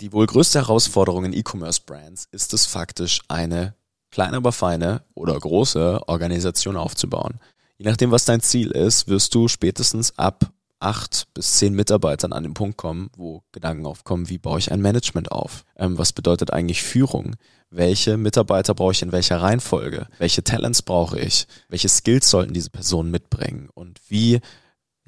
Die wohl größte Herausforderung in E-Commerce-Brands ist es faktisch, eine kleine, aber feine oder große Organisation aufzubauen. Je nachdem, was dein Ziel ist, wirst du spätestens ab acht bis zehn Mitarbeitern an den Punkt kommen, wo Gedanken aufkommen, wie baue ich ein Management auf? Ähm, was bedeutet eigentlich Führung? Welche Mitarbeiter brauche ich in welcher Reihenfolge? Welche Talents brauche ich? Welche Skills sollten diese Personen mitbringen? Und wie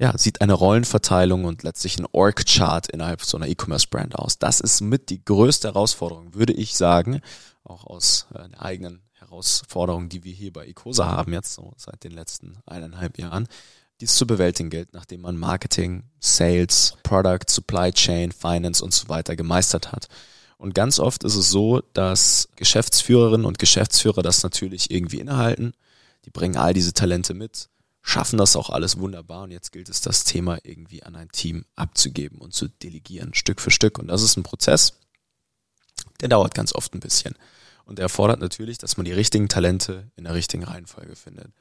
ja, sieht eine Rollenverteilung und letztlich ein Org-Chart innerhalb so einer E-Commerce-Brand aus. Das ist mit die größte Herausforderung, würde ich sagen, auch aus äh, der eigenen Herausforderung, die wir hier bei Ecosa haben, jetzt so seit den letzten eineinhalb Jahren, die es zu bewältigen gilt, nachdem man Marketing, Sales, Product, Supply Chain, Finance und so weiter gemeistert hat. Und ganz oft ist es so, dass Geschäftsführerinnen und Geschäftsführer das natürlich irgendwie innehalten. Die bringen all diese Talente mit, schaffen das auch alles wunderbar und jetzt gilt es, das Thema irgendwie an ein Team abzugeben und zu delegieren, Stück für Stück. Und das ist ein Prozess, der dauert ganz oft ein bisschen. Und der erfordert natürlich, dass man die richtigen Talente in der richtigen Reihenfolge findet.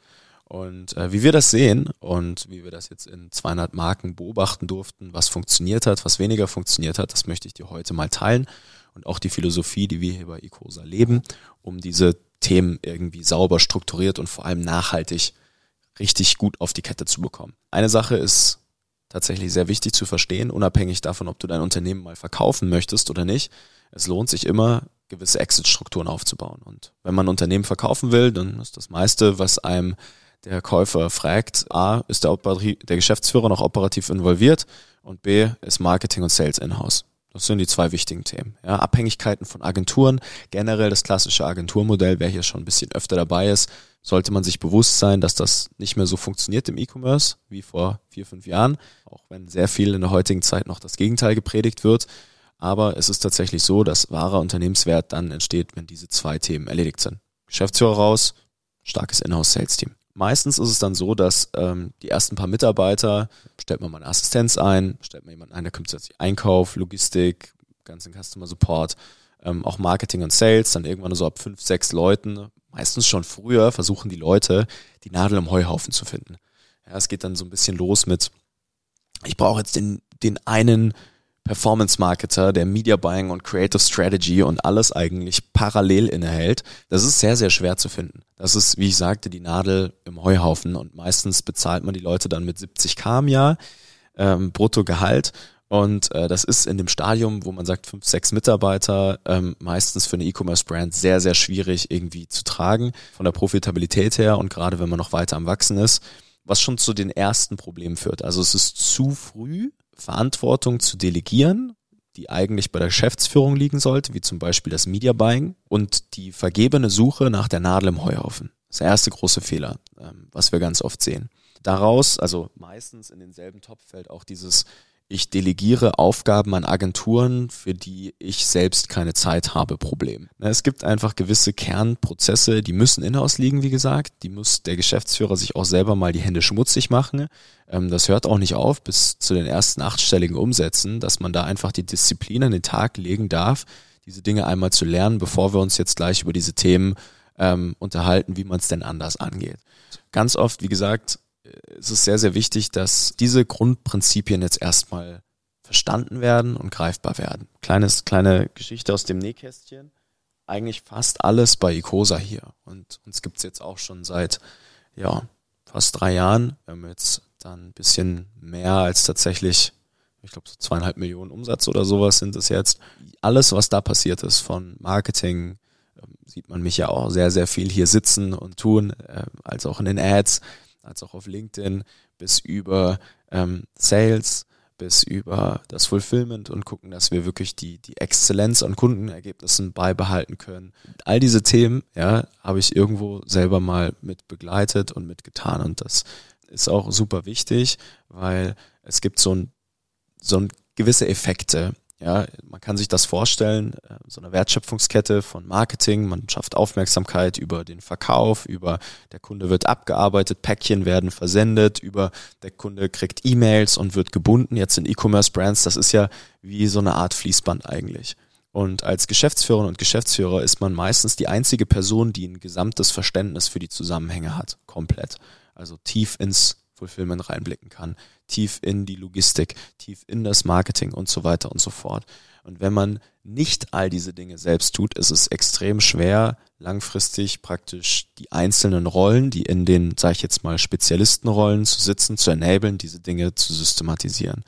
Und äh, wie wir das sehen und wie wir das jetzt in 200 Marken beobachten durften, was funktioniert hat, was weniger funktioniert hat, das möchte ich dir heute mal teilen. Und auch die Philosophie, die wir hier bei Ecosa leben, um diese Themen irgendwie sauber strukturiert und vor allem nachhaltig richtig gut auf die Kette zu bekommen. Eine Sache ist tatsächlich sehr wichtig zu verstehen, unabhängig davon, ob du dein Unternehmen mal verkaufen möchtest oder nicht. Es lohnt sich immer, gewisse Exit-Strukturen aufzubauen. Und wenn man ein Unternehmen verkaufen will, dann ist das meiste, was einem der Käufer fragt, A, ist der, der Geschäftsführer noch operativ involviert und B, ist Marketing und Sales in-house. Das sind die zwei wichtigen Themen. Ja, Abhängigkeiten von Agenturen, generell das klassische Agenturmodell, wer hier schon ein bisschen öfter dabei ist, sollte man sich bewusst sein, dass das nicht mehr so funktioniert im E-Commerce wie vor vier, fünf Jahren, auch wenn sehr viel in der heutigen Zeit noch das Gegenteil gepredigt wird. Aber es ist tatsächlich so, dass wahrer Unternehmenswert dann entsteht, wenn diese zwei Themen erledigt sind. Geschäftsführer raus, starkes Inhouse-Sales-Team. Meistens ist es dann so, dass ähm, die ersten paar Mitarbeiter, stellt man mal eine Assistenz ein, stellt man jemanden ein, der kümmert sich Einkauf, Logistik, ganzen Customer Support, ähm, auch Marketing und Sales, dann irgendwann so ab fünf, sechs Leuten, meistens schon früher versuchen die Leute, die Nadel im Heuhaufen zu finden. Ja, es geht dann so ein bisschen los mit, ich brauche jetzt den, den einen Performance-Marketer, der Media Buying und Creative Strategy und alles eigentlich parallel innehält, das ist sehr, sehr schwer zu finden. Das ist, wie ich sagte, die Nadel im Heuhaufen und meistens bezahlt man die Leute dann mit 70k im Jahr ähm, Bruttogehalt und äh, das ist in dem Stadium, wo man sagt, fünf, sechs Mitarbeiter, ähm, meistens für eine E-Commerce-Brand sehr, sehr schwierig irgendwie zu tragen, von der Profitabilität her und gerade wenn man noch weiter am Wachsen ist, was schon zu den ersten Problemen führt. Also es ist zu früh Verantwortung zu delegieren, die eigentlich bei der Geschäftsführung liegen sollte, wie zum Beispiel das Media Buying und die vergebene Suche nach der Nadel im Heuhaufen. Das ist der erste große Fehler, ähm, was wir ganz oft sehen. Daraus, also meistens in denselben Topf fällt auch dieses ich delegiere Aufgaben an Agenturen, für die ich selbst keine Zeit habe, Problem. Es gibt einfach gewisse Kernprozesse, die müssen in-house liegen, wie gesagt. Die muss der Geschäftsführer sich auch selber mal die Hände schmutzig machen. Ähm, das hört auch nicht auf bis zu den ersten achtstelligen Umsätzen, dass man da einfach die Disziplin an den Tag legen darf, diese Dinge einmal zu lernen, bevor wir uns jetzt gleich über diese Themen ähm, unterhalten, wie man es denn anders angeht. Ganz oft, wie gesagt, es ist sehr, sehr wichtig, dass diese Grundprinzipien jetzt erstmal verstanden werden und greifbar werden. Kleines, kleine Geschichte aus dem Nähkästchen. Eigentlich fast alles bei Icosa hier. Und uns gibt's jetzt auch schon seit, ja, fast drei Jahren. Wir haben jetzt dann ein bisschen mehr als tatsächlich, ich glaube, so zweieinhalb Millionen Umsatz oder sowas sind es jetzt. Alles, was da passiert ist, von Marketing, ähm, sieht man mich ja auch sehr, sehr viel hier sitzen und tun, äh, als auch in den Ads als auch auf LinkedIn bis über ähm, Sales, bis über das Fulfillment und gucken, dass wir wirklich die, die Exzellenz an Kundenergebnissen beibehalten können. All diese Themen, ja, habe ich irgendwo selber mal mit begleitet und mitgetan und das ist auch super wichtig, weil es gibt so ein, so ein gewisse Effekte, ja, man kann sich das vorstellen, äh, so eine Wertschöpfungskette von Marketing, man schafft Aufmerksamkeit über den Verkauf, über der Kunde wird abgearbeitet, Päckchen werden versendet, über der Kunde kriegt E-Mails und wird gebunden. Jetzt in E-Commerce-Brands, das ist ja wie so eine Art Fließband eigentlich. Und als Geschäftsführerin und Geschäftsführer ist man meistens die einzige Person, die ein gesamtes Verständnis für die Zusammenhänge hat, komplett. Also tief ins Fulfillment reinblicken kann, tief in die Logistik, tief in das Marketing und so weiter und so fort. Und wenn man nicht all diese Dinge selbst tut, ist es extrem schwer, langfristig praktisch die einzelnen Rollen, die in den, sage ich jetzt mal, Spezialistenrollen zu sitzen, zu enablen, diese Dinge zu systematisieren.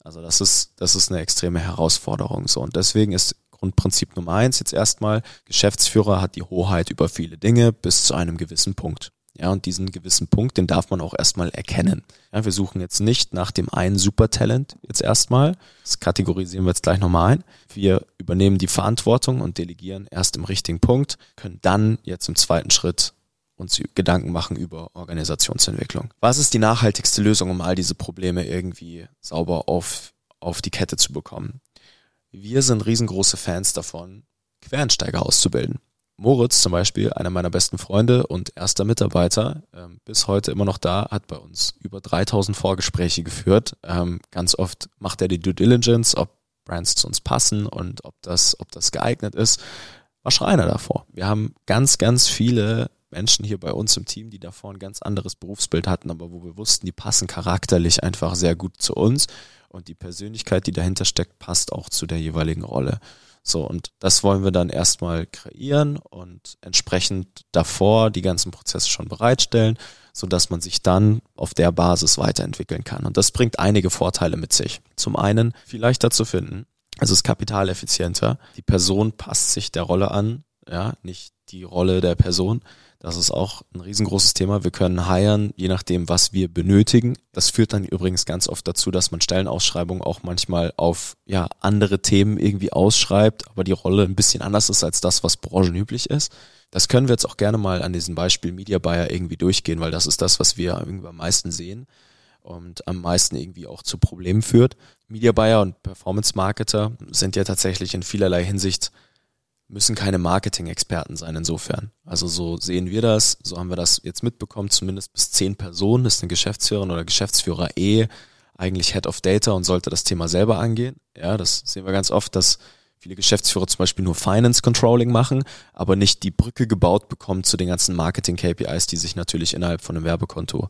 Also das ist, das ist eine extreme Herausforderung. So. Und deswegen ist Grundprinzip Nummer eins jetzt erstmal, Geschäftsführer hat die Hoheit über viele Dinge bis zu einem gewissen Punkt. Ja, und diesen gewissen Punkt, den darf man auch erstmal erkennen. Ja, wir suchen jetzt nicht nach dem einen Supertalent jetzt erstmal. Das kategorisieren wir jetzt gleich nochmal ein. Wir übernehmen die Verantwortung und delegieren erst im richtigen Punkt, können dann jetzt im zweiten Schritt uns Gedanken machen über Organisationsentwicklung. Was ist die nachhaltigste Lösung, um all diese Probleme irgendwie sauber auf, auf die Kette zu bekommen? Wir sind riesengroße Fans davon, Quereinsteiger auszubilden. Moritz zum Beispiel, einer meiner besten Freunde und erster Mitarbeiter, ähm, bis heute immer noch da, hat bei uns über 3000 Vorgespräche geführt. Ähm, ganz oft macht er die Due Diligence, ob Brands zu uns passen und ob das, ob das geeignet ist. War Schreiner davor. Wir haben ganz, ganz viele Menschen hier bei uns im Team, die davor ein ganz anderes Berufsbild hatten, aber wo wir wussten, die passen charakterlich einfach sehr gut zu uns und die Persönlichkeit, die dahinter steckt, passt auch zu der jeweiligen Rolle. So, und das wollen wir dann erstmal kreieren und entsprechend davor die ganzen Prozesse schon bereitstellen, so dass man sich dann auf der Basis weiterentwickeln kann. Und das bringt einige Vorteile mit sich. Zum einen viel leichter zu finden, es ist kapitaleffizienter, die Person passt sich der Rolle an, ja, nicht die Rolle der Person. Das ist auch ein riesengroßes Thema. Wir können hiren, je nachdem, was wir benötigen. Das führt dann übrigens ganz oft dazu, dass man Stellenausschreibungen auch manchmal auf ja, andere Themen irgendwie ausschreibt, aber die Rolle ein bisschen anders ist als das, was branchenüblich ist. Das können wir jetzt auch gerne mal an diesem Beispiel Media Buyer irgendwie durchgehen, weil das ist das, was wir irgendwie am meisten sehen und am meisten irgendwie auch zu Problemen führt. Media Buyer und Performance Marketer sind ja tatsächlich in vielerlei Hinsicht müssen keine Marketing-Experten sein insofern. Also so sehen wir das, so haben wir das jetzt mitbekommen, zumindest bis zehn Personen ist eine Geschäftsführerin oder Geschäftsführer eh eigentlich Head of Data und sollte das Thema selber angehen. Ja, das sehen wir ganz oft, dass viele Geschäftsführer zum Beispiel nur Finance Controlling machen, aber nicht die Brücke gebaut bekommen zu den ganzen Marketing-KPIs, die sich natürlich innerhalb von einem Werbekonto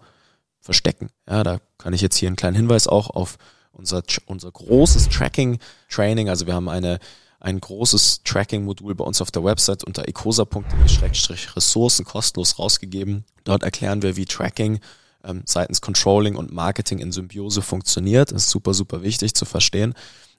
verstecken. Ja, da kann ich jetzt hier einen kleinen Hinweis auch auf unser, unser großes Tracking-Training. Also wir haben eine ein großes Tracking-Modul bei uns auf der Website unter ecosa.de-ressourcen kostenlos rausgegeben. Dort erklären wir, wie Tracking ähm, seitens Controlling und Marketing in Symbiose funktioniert. Das ist super, super wichtig zu verstehen.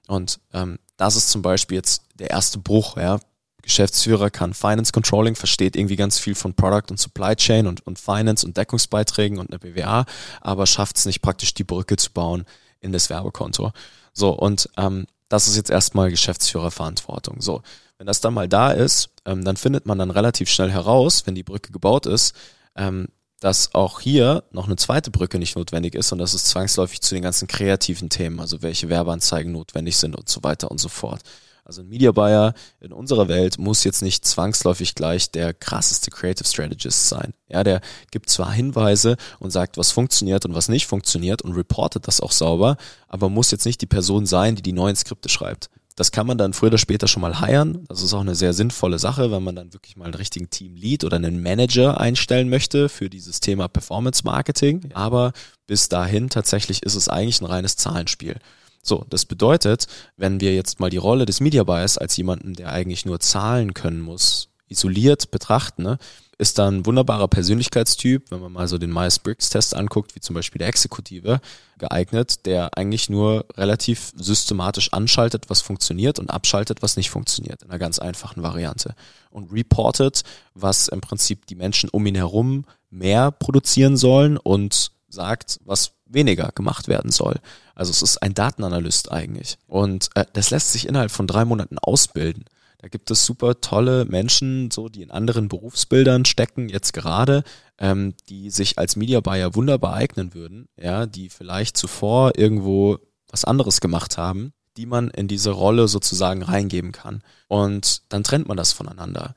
Und ähm, das ist zum Beispiel jetzt der erste Bruch. Ja. Geschäftsführer kann Finance Controlling, versteht irgendwie ganz viel von Product und Supply Chain und, und Finance und Deckungsbeiträgen und eine BWA, aber schafft es nicht praktisch die Brücke zu bauen in das Werbekonto. So, und ähm, das ist jetzt erstmal Geschäftsführerverantwortung. So, wenn das dann mal da ist, ähm, dann findet man dann relativ schnell heraus, wenn die Brücke gebaut ist, ähm, dass auch hier noch eine zweite Brücke nicht notwendig ist und das ist zwangsläufig zu den ganzen kreativen Themen, also welche Werbeanzeigen notwendig sind und so weiter und so fort. Also ein Media Buyer in unserer Welt muss jetzt nicht zwangsläufig gleich der krasseste Creative Strategist sein. Ja, der gibt zwar Hinweise und sagt, was funktioniert und was nicht funktioniert und reportet das auch sauber, aber muss jetzt nicht die Person sein, die die neuen Skripte schreibt. Das kann man dann früher oder später schon mal hiren. Das ist auch eine sehr sinnvolle Sache, wenn man dann wirklich mal einen richtigen Team Lead oder einen Manager einstellen möchte für dieses Thema Performance Marketing. Aber bis dahin tatsächlich ist es eigentlich ein reines Zahlenspiel. So, das bedeutet, wenn wir jetzt mal die Rolle des Media Buyers als jemanden, der eigentlich nur zahlen können muss, isoliert betrachten, ne, ist da ein wunderbarer Persönlichkeitstyp, wenn man mal so den Myers-Briggs-Test anguckt, wie zum Beispiel der Exekutive, geeignet, der eigentlich nur relativ systematisch anschaltet, was funktioniert und abschaltet, was nicht funktioniert, in einer ganz einfachen Variante. Und reportet, was im Prinzip die Menschen um ihn herum mehr produzieren sollen und sagt, was weniger gemacht werden soll. Also es ist ein Datenanalyst eigentlich. Und äh, das lässt sich innerhalb von drei Monaten ausbilden. Da gibt es super tolle Menschen, so die in anderen Berufsbildern stecken, jetzt gerade, ähm, die sich als Media Buyer wunderbar eignen würden, ja, die vielleicht zuvor irgendwo was anderes gemacht haben, die man in diese Rolle sozusagen reingeben kann. Und dann trennt man das voneinander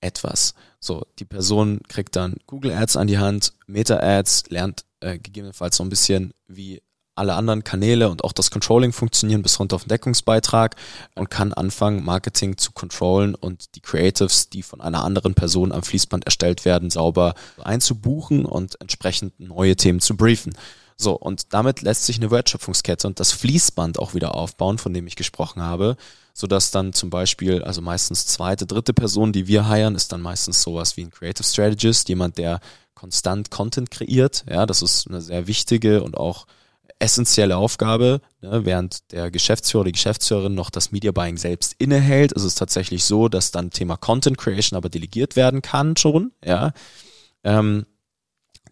etwas. So, die Person kriegt dann Google Ads an die Hand, Meta Ads, lernt äh, gegebenenfalls so ein bisschen wie alle anderen Kanäle und auch das Controlling funktionieren bis runter auf den Deckungsbeitrag und kann anfangen, Marketing zu controllen und die Creatives, die von einer anderen Person am Fließband erstellt werden, sauber einzubuchen und entsprechend neue Themen zu briefen. So, und damit lässt sich eine Wertschöpfungskette und das Fließband auch wieder aufbauen, von dem ich gesprochen habe, sodass dann zum Beispiel, also meistens zweite, dritte Person, die wir heiren, ist dann meistens sowas wie ein Creative Strategist, jemand, der konstant Content kreiert. Ja, das ist eine sehr wichtige und auch essentielle Aufgabe, ne, während der Geschäftsführer, die Geschäftsführerin noch das Media Buying selbst innehält, ist es tatsächlich so, dass dann Thema Content Creation aber delegiert werden kann schon, ja. Ähm,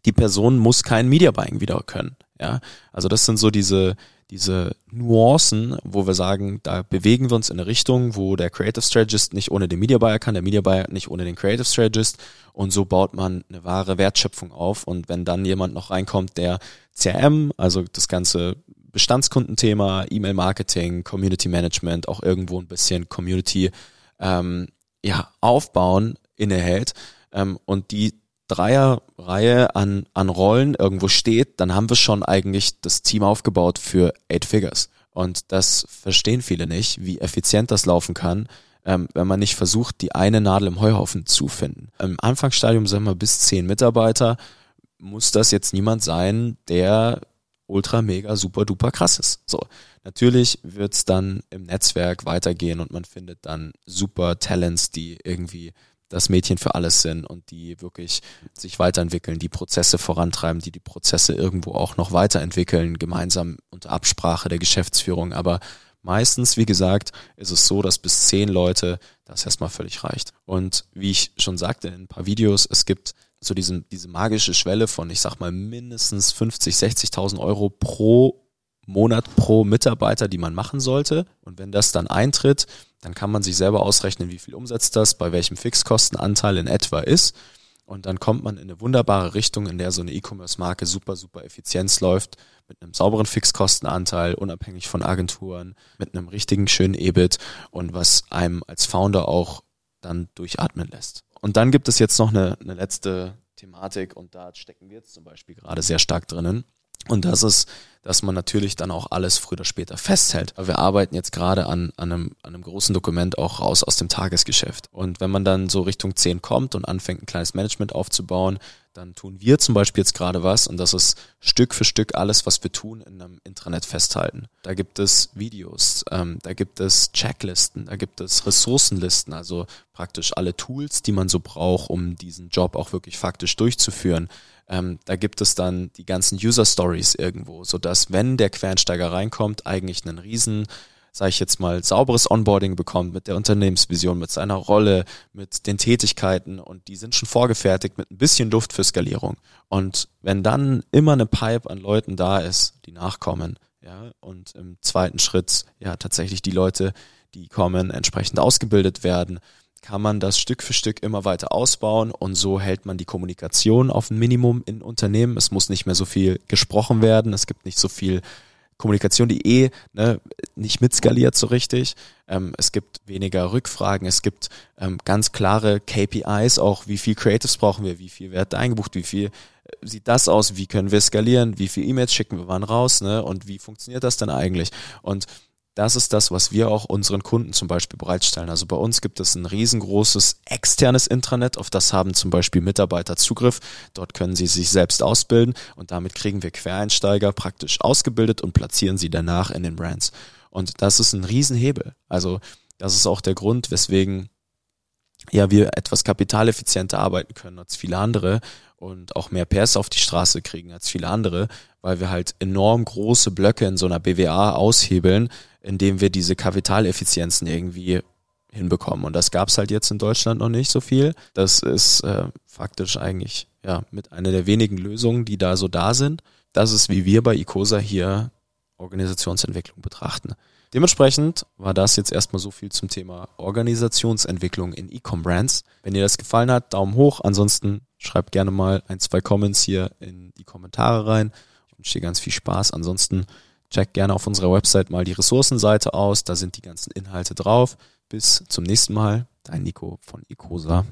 die Person muss kein Media Buying wieder können, ja. Also das sind so diese, diese Nuancen, wo wir sagen, da bewegen wir uns in eine Richtung, wo der Creative Strategist nicht ohne den Media Buyer kann, der Media Buyer nicht ohne den Creative Strategist. Und so baut man eine wahre Wertschöpfung auf. Und wenn dann jemand noch reinkommt, der CRM, also das ganze Bestandskundenthema, E-Mail-Marketing, Community Management, auch irgendwo ein bisschen Community ähm, ja, aufbauen innehält ähm, und die Dreierreihe an, an Rollen irgendwo steht, dann haben wir schon eigentlich das Team aufgebaut für Eight Figures. Und das verstehen viele nicht, wie effizient das laufen kann, ähm, wenn man nicht versucht, die eine Nadel im Heuhaufen zu finden. Im Anfangsstadium, sagen wir, bis zehn Mitarbeiter, muss das jetzt niemand sein, der ultra, mega, super, duper krass ist. So. Natürlich wird's dann im Netzwerk weitergehen und man findet dann super Talents, die irgendwie das Mädchen für alles sind und die wirklich sich weiterentwickeln, die Prozesse vorantreiben, die die Prozesse irgendwo auch noch weiterentwickeln, gemeinsam unter Absprache der Geschäftsführung. Aber meistens, wie gesagt, ist es so, dass bis zehn Leute das erstmal völlig reicht. Und wie ich schon sagte in ein paar Videos, es gibt so diesen, diese magische Schwelle von, ich sag mal, mindestens 50, 60.000 Euro pro Monat pro Mitarbeiter, die man machen sollte. Und wenn das dann eintritt, dann kann man sich selber ausrechnen, wie viel umsetzt das, bei welchem Fixkostenanteil in etwa ist. Und dann kommt man in eine wunderbare Richtung, in der so eine E-Commerce-Marke super, super Effizienz läuft, mit einem sauberen Fixkostenanteil, unabhängig von Agenturen, mit einem richtigen schönen EBIT und was einem als Founder auch dann durchatmen lässt. Und dann gibt es jetzt noch eine, eine letzte Thematik und da stecken wir jetzt zum Beispiel gerade sehr stark drinnen. Und das ist, dass man natürlich dann auch alles früher oder später festhält. Wir arbeiten jetzt gerade an, an, einem, an einem großen Dokument auch raus aus dem Tagesgeschäft. Und wenn man dann so Richtung 10 kommt und anfängt, ein kleines Management aufzubauen, dann tun wir zum Beispiel jetzt gerade was und das ist Stück für Stück alles, was wir tun, in einem Intranet festhalten. Da gibt es Videos, ähm, da gibt es Checklisten, da gibt es Ressourcenlisten, also praktisch alle Tools, die man so braucht, um diesen Job auch wirklich faktisch durchzuführen. Ähm, da gibt es dann die ganzen User Stories irgendwo, so dass wenn der Quernsteiger reinkommt, eigentlich einen riesen sage ich jetzt mal, sauberes Onboarding bekommt mit der Unternehmensvision, mit seiner Rolle, mit den Tätigkeiten und die sind schon vorgefertigt mit ein bisschen Luft für Skalierung. Und wenn dann immer eine Pipe an Leuten da ist, die nachkommen, ja, und im zweiten Schritt ja tatsächlich die Leute, die kommen, entsprechend ausgebildet werden, kann man das Stück für Stück immer weiter ausbauen und so hält man die Kommunikation auf ein Minimum in Unternehmen. Es muss nicht mehr so viel gesprochen werden, es gibt nicht so viel Kommunikation, die eh ne, nicht mitskaliert so richtig. Ähm, es gibt weniger Rückfragen, es gibt ähm, ganz klare KPIs, auch wie viel Creatives brauchen wir, wie viel wird eingebucht, wie viel äh, sieht das aus, wie können wir skalieren, wie viel E-Mails schicken wir wann raus, ne? Und wie funktioniert das denn eigentlich? Und das ist das, was wir auch unseren Kunden zum Beispiel bereitstellen. Also bei uns gibt es ein riesengroßes externes Intranet, auf das haben zum Beispiel Mitarbeiter Zugriff. Dort können sie sich selbst ausbilden und damit kriegen wir Quereinsteiger praktisch ausgebildet und platzieren sie danach in den Brands. Und das ist ein Riesenhebel. Also das ist auch der Grund, weswegen ja wir etwas kapitaleffizienter arbeiten können als viele andere und auch mehr PS auf die Straße kriegen als viele andere, weil wir halt enorm große Blöcke in so einer BWA aushebeln, indem wir diese Kapitaleffizienzen irgendwie hinbekommen. Und das gab's halt jetzt in Deutschland noch nicht so viel. Das ist äh, faktisch eigentlich ja mit einer der wenigen Lösungen, die da so da sind. Das ist, wie wir bei ICOSA hier Organisationsentwicklung betrachten. Dementsprechend war das jetzt erstmal so viel zum Thema Organisationsentwicklung in E-Com-Brands. Wenn dir das gefallen hat, Daumen hoch. Ansonsten schreib gerne mal ein, zwei Comments hier in die Kommentare rein. Ich wünsche dir ganz viel Spaß. Ansonsten check gerne auf unserer Website mal die Ressourcenseite aus. Da sind die ganzen Inhalte drauf. Bis zum nächsten Mal. Dein Nico von Ecosa.